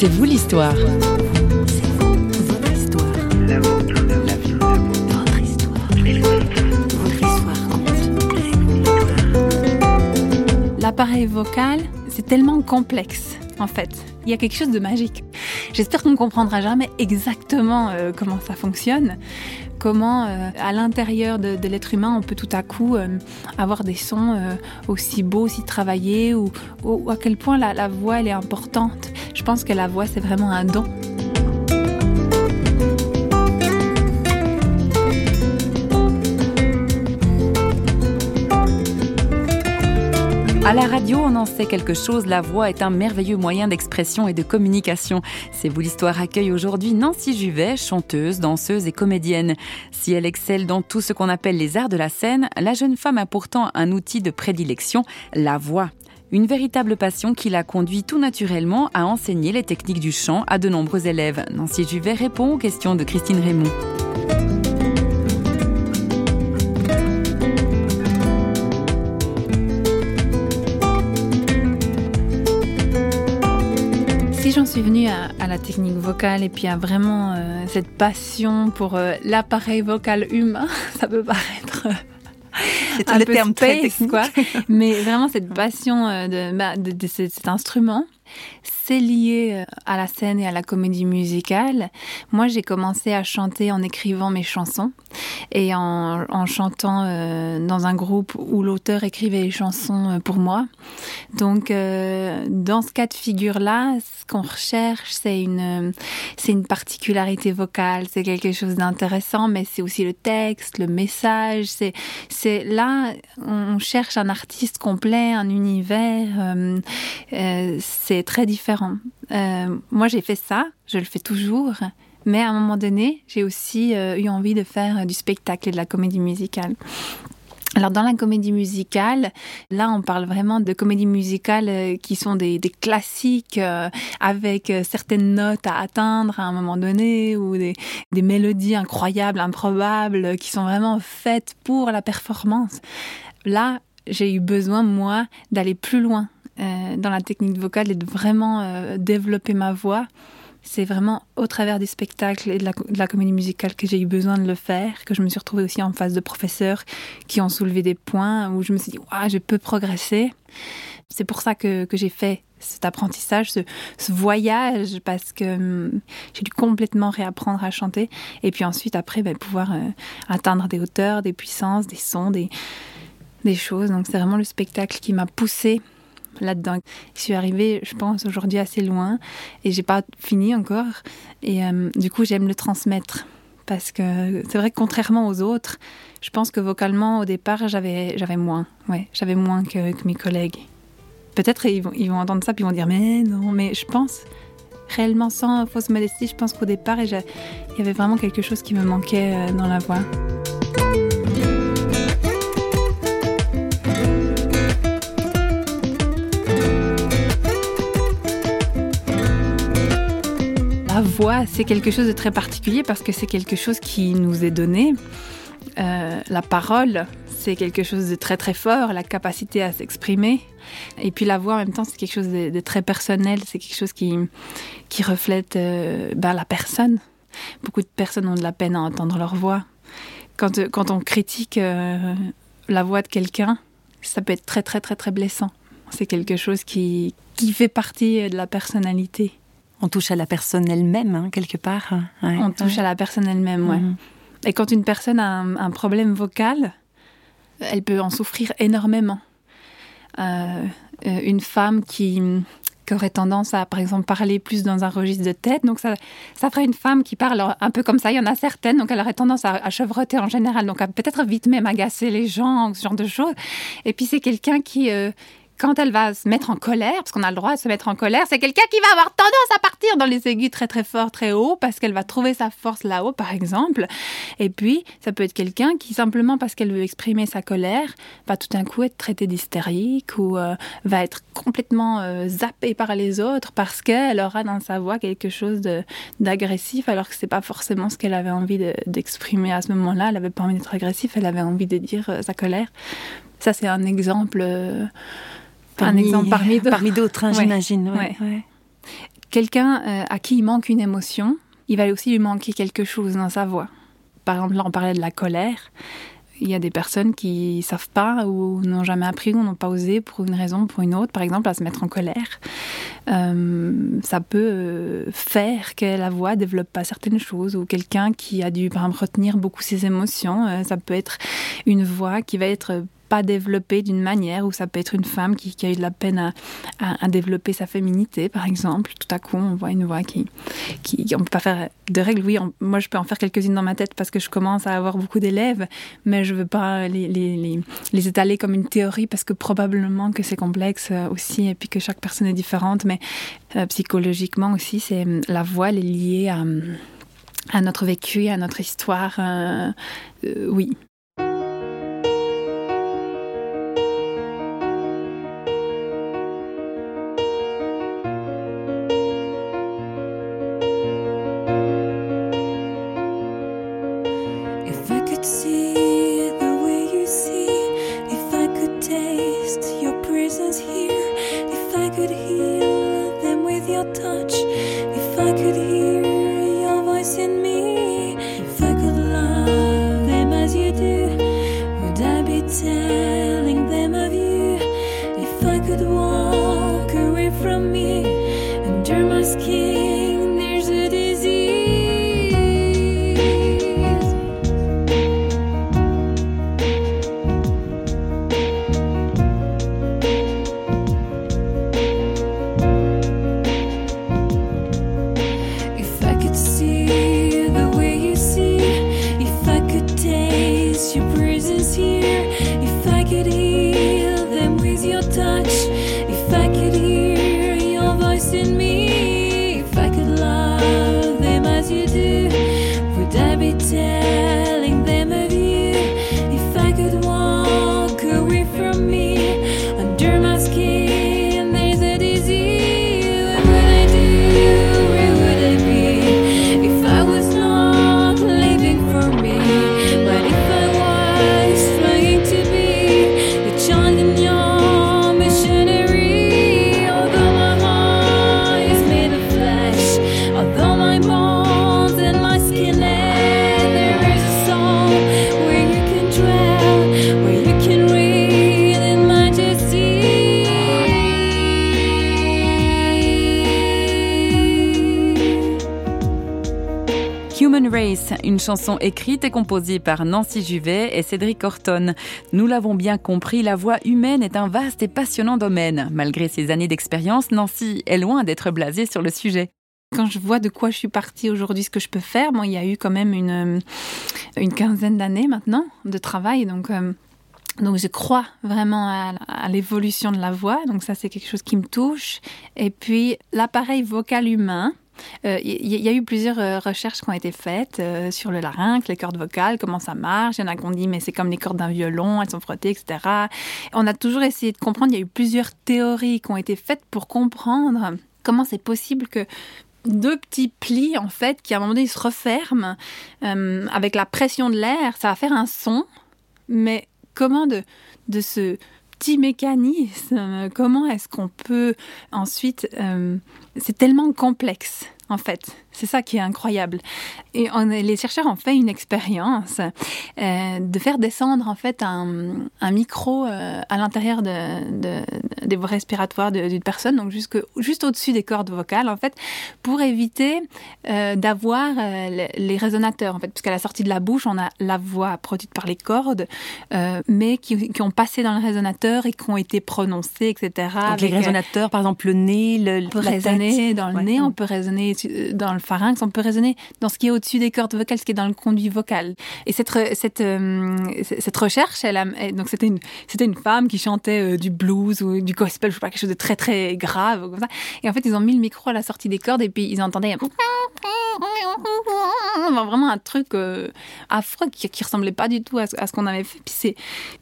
C'est vous l'histoire. L'appareil vocal, c'est tellement complexe en fait. Il y a quelque chose de magique. J'espère qu'on ne comprendra jamais exactement euh, comment ça fonctionne, comment euh, à l'intérieur de, l'être humain on peut tout à coup euh, avoir des sons aussi beaux, aussi travaillés, ou, à quel point la, la voix elle est importante. Je pense que la voix c'est vraiment un don. À la radio, on en sait quelque chose. La voix est un merveilleux moyen d'expression et de communication. C'est vous l'histoire accueille aujourd'hui Nancy Juvet, chanteuse, danseuse et comédienne. Si elle excelle dans tout ce qu'on appelle les arts de la scène, la jeune femme a pourtant un outil de prédilection, la voix. Une véritable passion qui l'a conduit tout naturellement à enseigner les techniques du chant à de nombreux élèves. Nancy Juvet répond aux questions de Christine Raymond. J'en suis venue à, la technique vocale et puis à vraiment euh, cette passion pour euh, l'appareil vocal humain, ça peut paraître euh, c'est un le terme très quoi. Mais vraiment cette passion bah, de, de, cet instrument c'est lié euh, à la scène et à la comédie musicale. Moi, j'ai commencé à chanter en écrivant mes chansons et en, chantant euh, dans un groupe où l'auteur écrivait les chansons euh, pour moi. Donc, dans ce cas de figure-là, ce qu'on recherche, c'est une, particularité vocale, c'est quelque chose d'intéressant, mais c'est aussi le texte, le message. C'est, là, on cherche un artiste complet, un univers. Très différent. Euh, moi, j'ai fait ça, je le fais toujours, mais à un moment donné, j'ai aussi euh, eu envie de faire du spectacle et de la comédie musicale. Alors dans la comédie musicale, là on parle vraiment de comédies musicales euh, qui sont des, classiques avec certaines notes à atteindre à un moment donné ou des, mélodies incroyables, improbables qui sont vraiment faites pour la performance. Là, j'ai eu besoin moi d'aller plus loin euh, dans la technique vocale et de vraiment euh, développer ma voix. C'est vraiment au travers des spectacles et de la, comédie musicale que j'ai eu besoin de le faire, que je me suis retrouvée aussi en face de professeurs qui ont soulevé des points où je me suis dit, je peux progresser. C'est pour ça que, que j'ai fait cet apprentissage, ce, ce voyage, parce que hum, j'ai dû complètement réapprendre à chanter. Et puis ensuite, après, ben, pouvoir euh, atteindre des hauteurs, des puissances, des sons, des, des choses. Donc c'est vraiment le spectacle qui m'a poussée là-dedans. Je suis arrivée, je pense, aujourd'hui assez loin et j'ai pas fini encore. Et euh, du coup, j'aime le transmettre parce que c'est vrai que contrairement aux autres, je pense que vocalement, au départ, j'avais, moins. Ouais, j'avais moins que, mes collègues. Peut-être ils vont, ils vont entendre ça puis ils vont dire mais non, mais je pense réellement sans fausse modestie, je pense qu'au départ, il y avait vraiment quelque chose qui me manquait euh, dans la voix. Voix, c'est quelque chose de très particulier parce que c'est quelque chose qui nous est donné. Euh, la parole, c'est quelque chose de très très fort, la capacité à s'exprimer. Et puis la voix en même temps, c'est quelque chose de, très personnel, c'est quelque chose qui, qui reflète euh, ben, la personne. Beaucoup de personnes ont de la peine à entendre leur voix. Quand, quand on critique euh, la voix de quelqu'un, ça peut être très très très très blessant. C'est quelque chose qui, qui fait partie de la personnalité. On touche à la personne elle-même, hein, quelque part. on touche à la personne elle-même, ouais. Mhm. Et quand une personne a un, problème vocal, elle peut en souffrir énormément. Euh, euh, une femme qui, aurait tendance à, par exemple, parler plus dans un registre de tête. Donc, ça, ça ferait une femme qui parle un peu comme ça. Il y en a certaines, donc elle aurait tendance à, chevreter en général, donc à peut-être vite même agacer les gens, ce genre de choses. Et puis, c'est quelqu'un qui, euh, quand elle va se mettre en colère, parce qu'on a le droit de se mettre en colère, c'est quelqu'un qui va avoir tendance à partir dans les aigus très très fort, très haut, parce qu'elle va trouver sa force là-haut, par exemple. Et puis, ça peut être quelqu'un qui, simplement parce qu'elle veut exprimer sa colère, va tout d'un coup être traité d'hystérique ou euh, va être complètement euh, zappée par les autres parce qu'elle aura dans sa voix quelque chose d'agressif, alors que c'est pas forcément ce qu'elle avait envie d'exprimer à ce moment-là. Elle avait pas envie d'être agressive, elle avait envie de dire euh, sa colère. Ça, c'est un exemple un exemple parmi d'autres. Parmi d'autres, hein, j'imagine. quelqu'un euh, à qui il manque une émotion, il va aussi lui manquer quelque chose dans sa voix. Par exemple, là, on parlait de la colère. Il y a des personnes qui savent pas ou n'ont jamais appris ou n'ont pas osé pour une raison ou pour une autre, par exemple, à se mettre en colère. Euh, ça peut euh, faire que la voix développe pas certaines choses ou quelqu'un qui a dû, par exemple, retenir beaucoup ses émotions. Euh, ça peut être une voix qui va être pas développée d'une manière où ça peut être une femme qui, a eu de la peine à, développer sa féminité, par exemple. Tout à coup, on voit une voix qui, qui on peut pas faire de règles. Oui, moi, je peux en faire quelques-unes dans ma tête parce que je commence à avoir beaucoup d'élèves, mais je veux pas les, les, les, étaler comme une théorie parce que probablement que c'est complexe euh, aussi et puis que chaque personne est différente. Mais euh, psychologiquement aussi, c'est la voix, elle est liée à à notre vécu, à notre histoire. Euh, oui. If I could see une chanson écrite et composée par Nancy Juvet et Cédric Horton. Nous l'avons bien compris, la voix humaine est un vaste et passionnant domaine. Malgré ses années d'expérience, Nancy est loin d'être blasée sur le sujet. Quand je vois de quoi je suis partie aujourd'hui, ce que je peux faire, moi, il y a eu quand même une, une quinzaine d'années maintenant de travail, donc. Euh, donc je crois vraiment à l'évolution de la voix, donc ça c'est quelque chose qui me touche. Et puis l'appareil vocal humain, il euh, y, a eu plusieurs euh, recherches qui ont été faites euh, sur le larynx, les cordes vocales, comment ça marche. Il y en a qui ont dit, mais c'est comme les cordes d'un violon, elles sont frottées, etc. On a toujours essayé de comprendre. Il y a eu plusieurs théories qui ont été faites pour comprendre comment c'est possible que deux petits plis, en fait, qui à un moment donné se referment avec la pression de l'air, ça va faire un son. Mais comment de, de ce petit mécanisme, comment est-ce qu'on peut ensuite c'est tellement complexe en fait. C'est ça qui est incroyable. Et on, les chercheurs ont fait une expérience euh, de faire descendre en fait un, un micro euh, à l'intérieur de, de, des voies respiratoires d'une personne, donc jusque, juste au-dessus des cordes vocales en fait, pour éviter euh, d'avoir euh, les, résonateurs en fait, puisqu'à la sortie de la bouche, on a la voix produite par les cordes, euh, mais qui, qui, ont passé dans le résonateur et qui ont été prononcées, etc. Donc les résonateurs, par exemple le nez, le, on peut résonner dans le nez, on peut résonner dans le pharynx, on peut résonner dans ce qui est au-dessus des cordes vocales, ce qui est dans le conduit vocal. Et cette, cette, cette recherche, elle a, donc c'était une, c'était une femme qui chantait du blues ou du gospel, je sais pas, quelque chose de très très grave. Et en fait, ils ont mis le micro à la sortie des cordes et puis ils entendaient vraiment un truc euh, affreux qui, qui ressemblait pas du tout à, ce qu'on avait fait.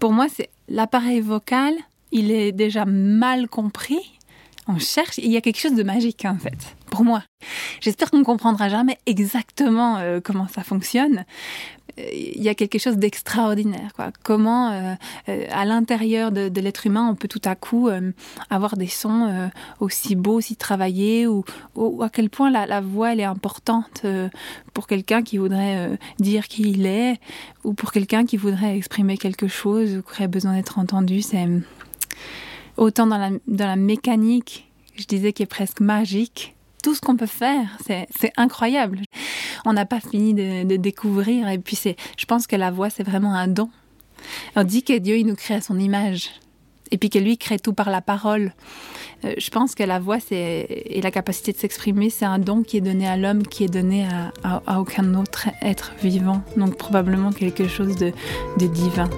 Pour moi, c'est l'appareil vocal, il est déjà mal compris. On cherche, il y a quelque chose de magique en fait, pour moi. J'espère qu'on ne comprendra jamais exactement euh, comment ça fonctionne. Il y a quelque chose d'extraordinaire. Comment, euh, euh, à l'intérieur de, l'être humain, on peut tout à coup euh, avoir des sons aussi beaux, aussi travaillés, ou, à quel point la, voix elle est importante pour quelqu'un qui voudrait dire qui il est, ou pour quelqu'un qui voudrait exprimer quelque chose, ou qui aurait besoin d'être entendu. C'est autant dans la, dans la mécanique, je disais, qui est presque magique, tout ce qu'on peut faire, c'est incroyable. On n'a pas fini de, découvrir. Et puis, je pense que la voix, c'est vraiment un don. On dit que Dieu, il nous crée à son image. Et puis que lui crée tout par la parole. Euh, je pense que la voix et la capacité de s'exprimer, c'est un don qui est donné à l'homme, qui est donné à, aucun autre être vivant. Donc probablement quelque chose de divin.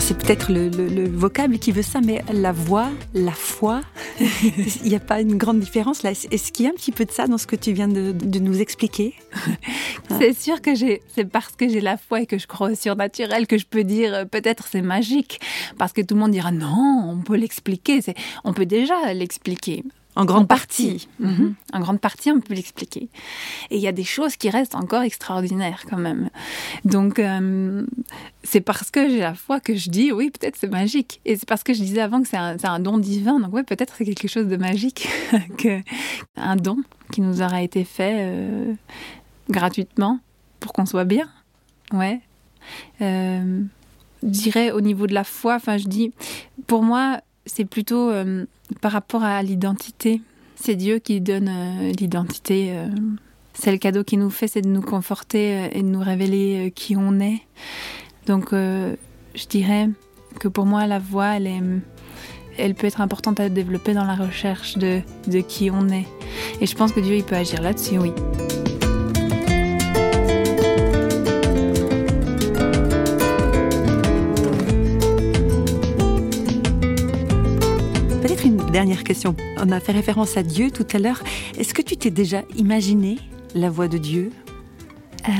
C'est peut-être le, vocable qui veut ça, mais la voix, la foi, il n'y a pas une grande différence là? Est-ce qu'il y a un petit peu de ça dans ce que tu viens de, nous expliquer? C'est sûr que c'est parce que j'ai la foi et que je crois au surnaturel que je peux dire euh, peut-être c'est magique. Parce que tout le monde dira non, on peut l'expliquer. On peut déjà l'expliquer. En grande partie. Mhm. En grande partie, on peut l'expliquer. Et il y a des choses qui restent encore extraordinaires quand même. Donc, euh, c'est parce que j'ai la foi que je dis, oui, peut-être c'est magique. Et c'est parce que je disais avant que c'est un, don divin. Donc, oui, peut-être c'est quelque chose de magique, que, un don qui nous aura été fait euh, gratuitement pour qu'on soit bien. Ouais. Euh, je dirais au niveau de la foi, enfin, je dis, pour moi, c'est plutôt euh, par rapport à l'identité. C'est Dieu qui donne euh, l'identité. Euh. c'est le cadeau qu'il nous fait, c'est de nous conforter et de nous révéler qui on est. Donc, je dirais que pour moi, la voix, elle, est, elle peut être importante à développer dans la recherche de, de qui on est. Et je pense que Dieu, il peut agir là-dessus, oui. Dernière question. On a fait référence à Dieu tout à l'heure. Est-ce que tu t'es déjà imaginé la voix de Dieu? Euh,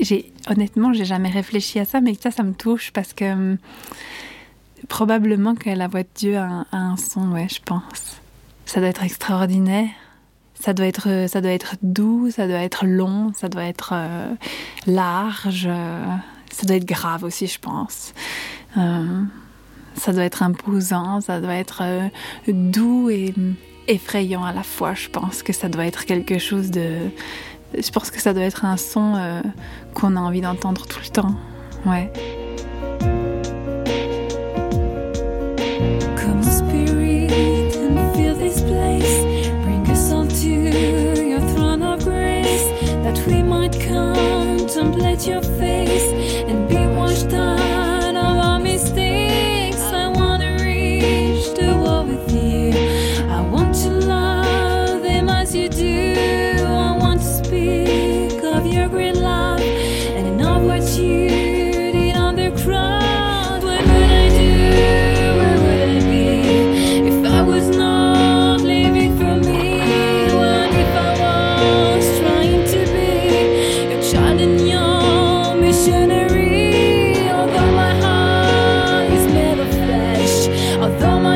j'ai Honnêtement, j'ai jamais réfléchi à ça, mais ça, ça me touche parce que euh, probablement que la voix de Dieu a un, son, ouais, je pense. Ça doit être extraordinaire. Ça doit être, ça doit être doux, ça doit être long, ça doit être euh, large, ça doit être grave aussi, je pense ça doit être imposant, ça doit être euh, doux et effrayant à la fois. Je pense que ça doit être quelque chose de. Je pense que ça doit être un son euh, qu'on a envie d'entendre tout le temps. Ouais. Come spirit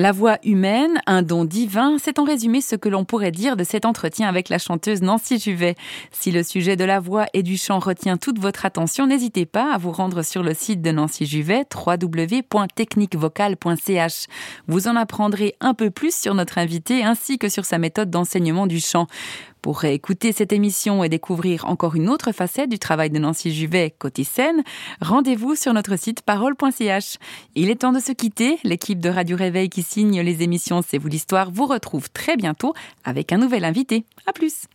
La voix humaine, un don divin, c'est en résumé ce que l'on pourrait dire de cet entretien avec la chanteuse Nancy Juvet. Si le sujet de la voix et du chant retient toute votre attention, n'hésitez pas à vous rendre sur le site de Nancy Juvet, www.techniquevocal.ch. Vous en apprendrez un peu plus sur notre invité ainsi que sur sa méthode d'enseignement du chant. Pour réécouter cette émission et découvrir encore une autre facette du travail de Nancy Juvet côté scène, rendez-vous sur notre site parole.ch. Il est temps de se quitter. L'équipe de Radio Réveil qui signe les émissions C'est vous l'histoire vous retrouve très bientôt avec un nouvel invité. À plus!